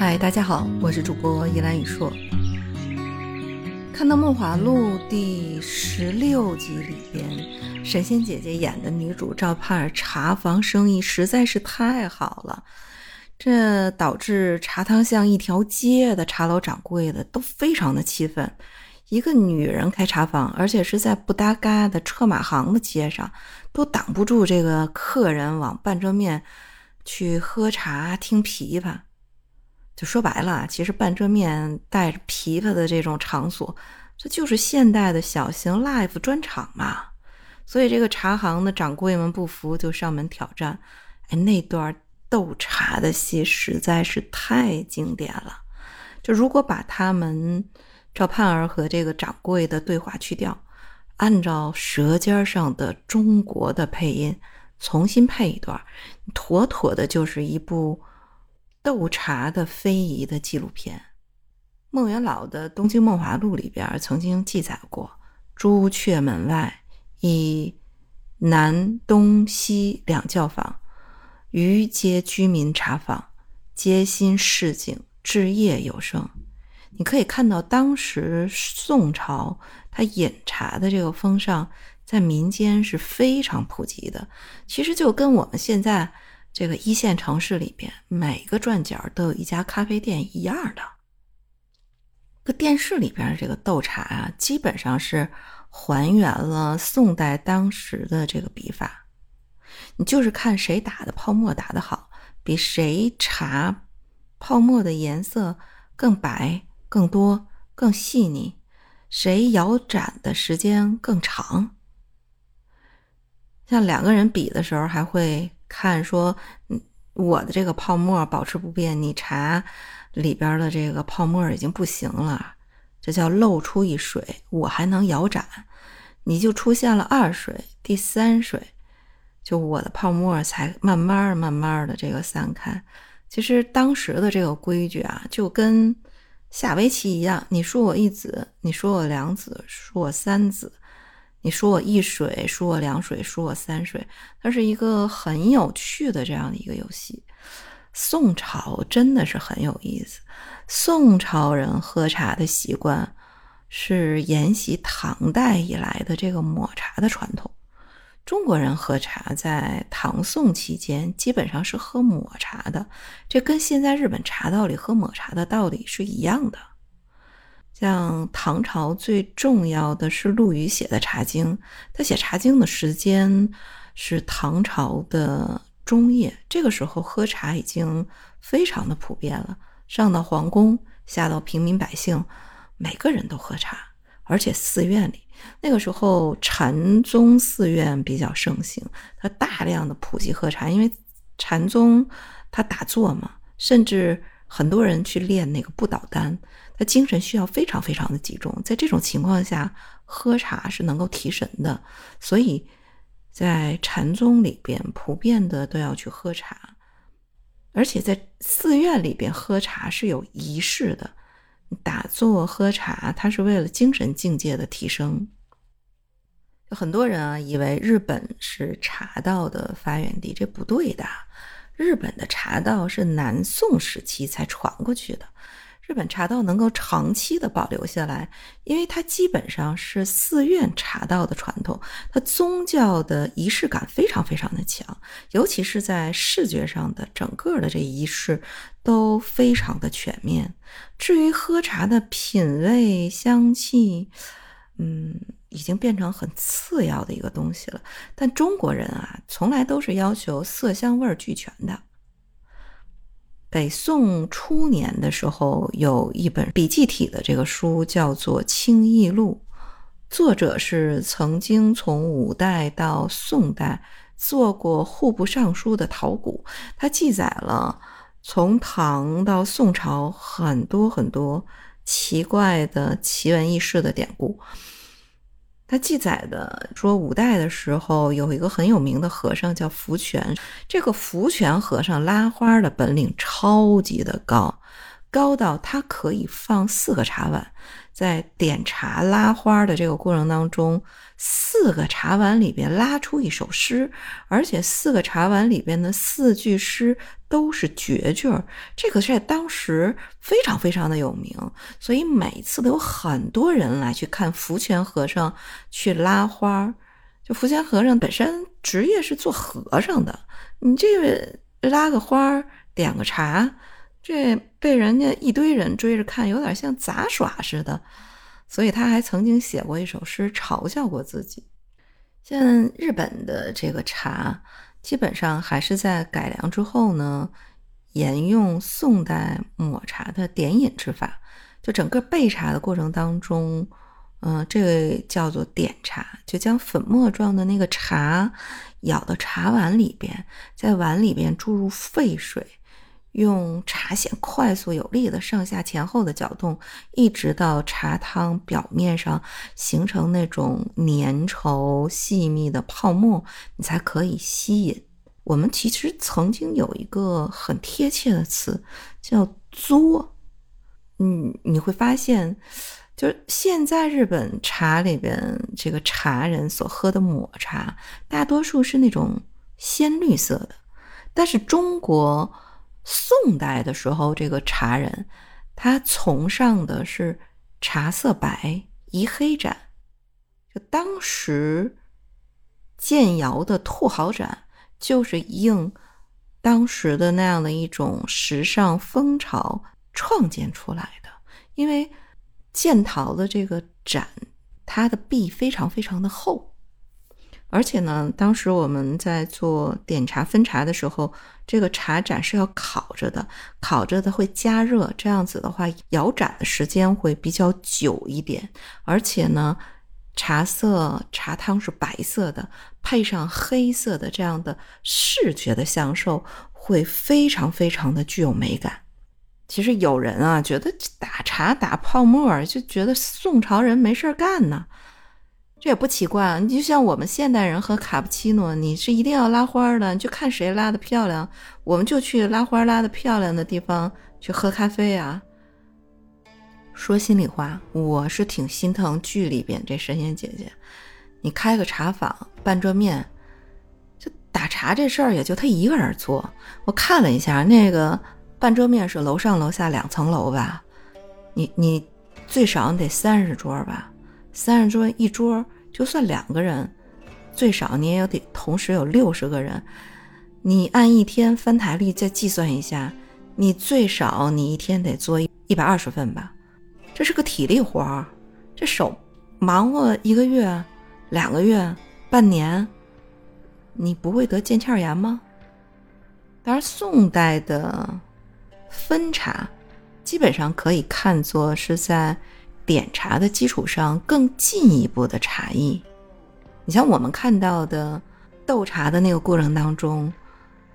嗨，大家好，我是主播依兰雨硕。看到《梦华录》第十六集里边，神仙姐姐演的女主赵盼儿茶房生意实在是太好了，这导致茶汤巷一条街的茶楼掌柜的都非常的气愤。一个女人开茶房，而且是在不搭嘎的车马行的街上，都挡不住这个客人往半遮面去喝茶听琵琶。就说白了，其实半遮面带着琵琶的这种场所，这就是现代的小型 live 专场嘛。所以这个茶行的掌柜们不服，就上门挑战。哎，那段斗茶的戏实在是太经典了。就如果把他们赵盼儿和这个掌柜的对话去掉，按照《舌尖上的中国》的配音重新配一段，妥妥的就是一部。斗茶的非遗的纪录片，孟元老的《东京梦华录》里边曾经记载过：朱雀门外以南、东西两教坊，余皆居民茶坊，皆新市井，置业有声。你可以看到，当时宋朝他饮茶的这个风尚在民间是非常普及的。其实就跟我们现在。这个一线城市里边，每个转角都有一家咖啡店一样的。这电视里边这个斗茶啊，基本上是还原了宋代当时的这个笔法。你就是看谁打的泡沫打得好，比谁茶泡沫的颜色更白、更多、更细腻，谁摇盏的时间更长。像两个人比的时候，还会。看说，嗯，我的这个泡沫保持不变，你茶里边的这个泡沫已经不行了，这叫漏出一水，我还能摇盏，你就出现了二水、第三水，就我的泡沫才慢慢慢慢的这个散开。其实当时的这个规矩啊，就跟下围棋一样，你输我一子，你输我两子，输我三子。你输我一水，输我两水，输我三水，它是一个很有趣的这样的一个游戏。宋朝真的是很有意思，宋朝人喝茶的习惯是沿袭唐代以来的这个抹茶的传统。中国人喝茶在唐宋期间基本上是喝抹茶的，这跟现在日本茶道里喝抹茶的道理是一样的。像唐朝最重要的是陆羽写的《茶经》，他写《茶经》的时间是唐朝的中叶，这个时候喝茶已经非常的普遍了，上到皇宫，下到平民百姓，每个人都喝茶，而且寺院里那个时候禅宗寺院比较盛行，他大量的普及喝茶，因为禅宗他打坐嘛，甚至很多人去练那个不倒丹。他精神需要非常非常的集中，在这种情况下，喝茶是能够提神的。所以，在禅宗里边，普遍的都要去喝茶，而且在寺院里边喝茶是有仪式的。打坐喝茶，它是为了精神境界的提升。很多人啊，以为日本是茶道的发源地，这不对的。日本的茶道是南宋时期才传过去的。日本茶道能够长期的保留下来，因为它基本上是寺院茶道的传统，它宗教的仪式感非常非常的强，尤其是在视觉上的整个的这仪式都非常的全面。至于喝茶的品味香气，嗯，已经变成很次要的一个东西了。但中国人啊，从来都是要求色香味俱全的。北宋初年的时候，有一本笔记体的这个书，叫做《清异录》，作者是曾经从五代到宋代做过户部尚书的陶谷，他记载了从唐到宋朝很多很多奇怪的奇闻异事的典故。他记载的说，五代的时候有一个很有名的和尚叫福全，这个福全和尚拉花的本领超级的高，高到他可以放四个茶碗在点茶拉花的这个过程当中，四个茶碗里边拉出一首诗，而且四个茶碗里边的四句诗都是绝句儿，这个在当时非常非常的有名，所以每次都有很多人来去看福泉和尚去拉花。就福泉和尚本身职业是做和尚的，你这个拉个花点个茶。这被人家一堆人追着看，有点像杂耍似的，所以他还曾经写过一首诗嘲笑过自己。像日本的这个茶，基本上还是在改良之后呢，沿用宋代抹茶的点饮之法。就整个备茶的过程当中，嗯，这个叫做点茶，就将粉末状的那个茶舀到茶碗里边，在碗里边注入沸水。用茶筅快速有力的上下前后的搅动，一直到茶汤表面上形成那种粘稠细密的泡沫，你才可以吸引。我们其实曾经有一个很贴切的词叫“作”，嗯，你会发现，就是现在日本茶里边这个茶人所喝的抹茶，大多数是那种鲜绿色的，但是中国。宋代的时候，这个茶人他崇尚的是茶色白，宜黑盏。就当时建窑的兔毫盏，就是应当时的那样的一种时尚风潮创建出来的。因为建陶的这个盏，它的壁非常非常的厚。而且呢，当时我们在做点茶分茶的时候，这个茶盏是要烤着的，烤着的会加热，这样子的话，摇盏的时间会比较久一点。而且呢，茶色茶汤是白色的，配上黑色的这样的视觉的享受，会非常非常的具有美感。其实有人啊，觉得打茶打泡沫，就觉得宋朝人没事干呢。这也不奇怪，你就像我们现代人喝卡布奇诺，你是一定要拉花的，就看谁拉的漂亮，我们就去拉花拉的漂亮的地方去喝咖啡啊。说心里话，我是挺心疼剧里边这神仙姐姐，你开个茶坊，半桌面，就打茶这事儿也就她一个人做。我看了一下，那个半桌面是楼上楼下两层楼吧，你你最少你得三十桌吧。三十桌一桌，就算两个人，最少你也要得同时有六十个人。你按一天翻台率再计算一下，你最少你一天得做一百二十份吧。这是个体力活儿，这手忙活一个月、两个月、半年，你不会得腱鞘炎吗？当然，宋代的分茶基本上可以看作是在。点茶的基础上更进一步的茶艺，你像我们看到的斗茶的那个过程当中，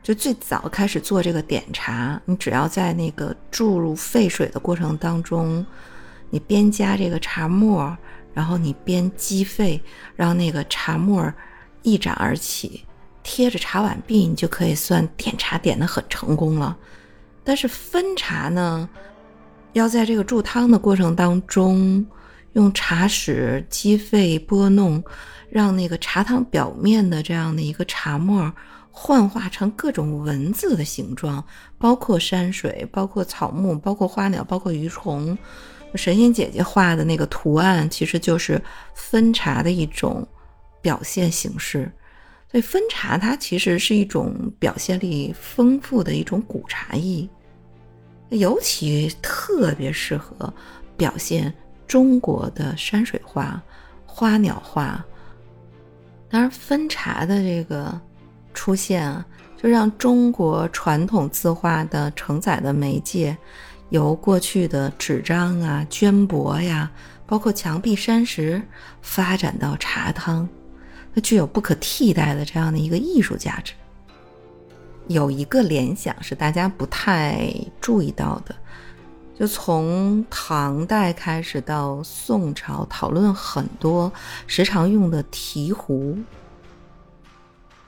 就最早开始做这个点茶，你只要在那个注入沸水的过程当中，你边加这个茶沫，然后你边击沸，让那个茶沫一展而起，贴着茶碗壁，你就可以算点茶点的很成功了。但是分茶呢？要在这个注汤的过程当中，用茶匙击沸拨弄，让那个茶汤表面的这样的一个茶沫幻化成各种文字的形状，包括山水，包括草木，包括花鸟，包括鱼虫。神仙姐姐画的那个图案，其实就是分茶的一种表现形式。所以分茶它其实是一种表现力丰富的一种古茶艺。尤其特别适合表现中国的山水画、花鸟画。当然，分茶的这个出现啊，就让中国传统字画的承载的媒介，由过去的纸张啊、绢帛呀，包括墙壁山石，发展到茶汤，它具有不可替代的这样的一个艺术价值。有一个联想是大家不太注意到的，就从唐代开始到宋朝，讨论很多时常用的提壶。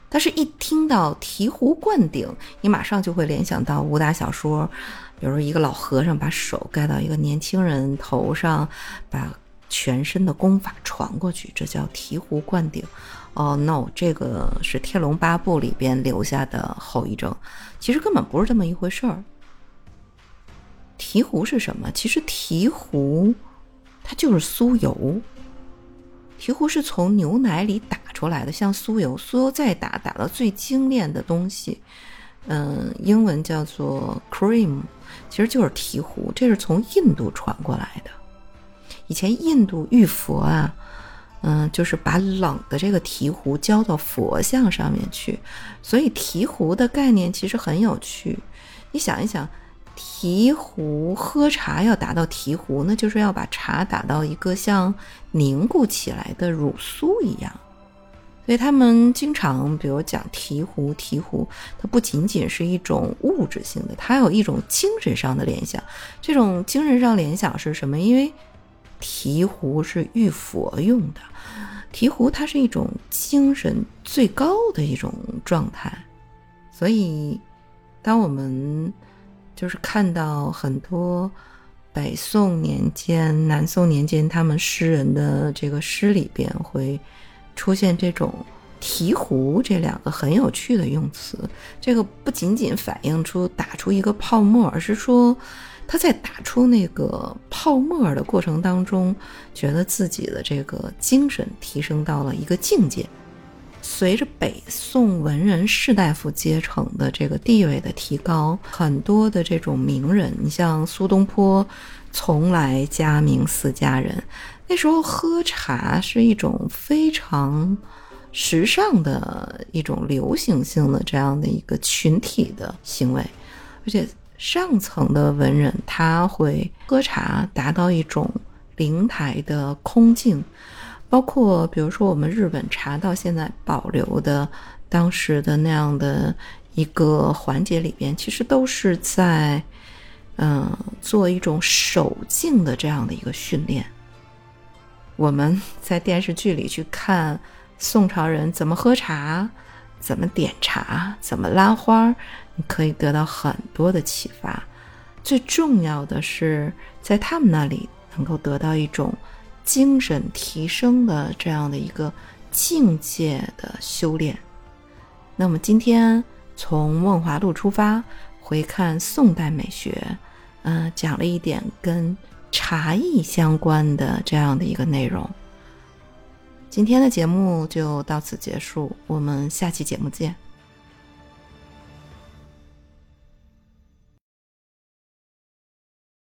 但是，一听到醍醐灌顶，你马上就会联想到武打小说，比如一个老和尚把手盖到一个年轻人头上，把全身的功法传过去，这叫醍醐灌顶。哦，no，这个是《天龙八部》里边留下的后遗症，其实根本不是这么一回事儿。醍醐是什么？其实醍醐它就是酥油。醍醐是从牛奶里打出来的，像酥油，酥油再打，打到最精炼的东西，嗯，英文叫做 cream，其实就是醍醐，这是从印度传过来的。以前印度玉佛啊，嗯，就是把冷的这个醍醐浇到佛像上面去，所以醍醐的概念其实很有趣。你想一想。醍醐喝茶要达到醍醐，那就是要把茶打到一个像凝固起来的乳酥一样。所以他们经常，比如讲醍醐，醍醐它不仅仅是一种物质性的，它有一种精神上的联想。这种精神上联想是什么？因为醍醐是玉佛用的，醍醐它是一种精神最高的一种状态。所以，当我们就是看到很多北宋年间、南宋年间他们诗人的这个诗里边会出现这种“醍醐”这两个很有趣的用词。这个不仅仅反映出打出一个泡沫，而是说他在打出那个泡沫的过程当中，觉得自己的这个精神提升到了一个境界。随着北宋文人士大夫阶层的这个地位的提高，很多的这种名人，你像苏东坡，从来佳名四佳人。那时候喝茶是一种非常时尚的一种流行性的这样的一个群体的行为，而且上层的文人他会喝茶达到一种灵台的空静。包括比如说，我们日本茶到现在保留的当时的那样的一个环节里边，其实都是在嗯做一种守静的这样的一个训练。我们在电视剧里去看宋朝人怎么喝茶、怎么点茶、怎么拉花，你可以得到很多的启发。最重要的是，在他们那里能够得到一种。精神提升的这样的一个境界的修炼。那么今天从梦华录出发，回看宋代美学，嗯，讲了一点跟茶艺相关的这样的一个内容。今天的节目就到此结束，我们下期节目见。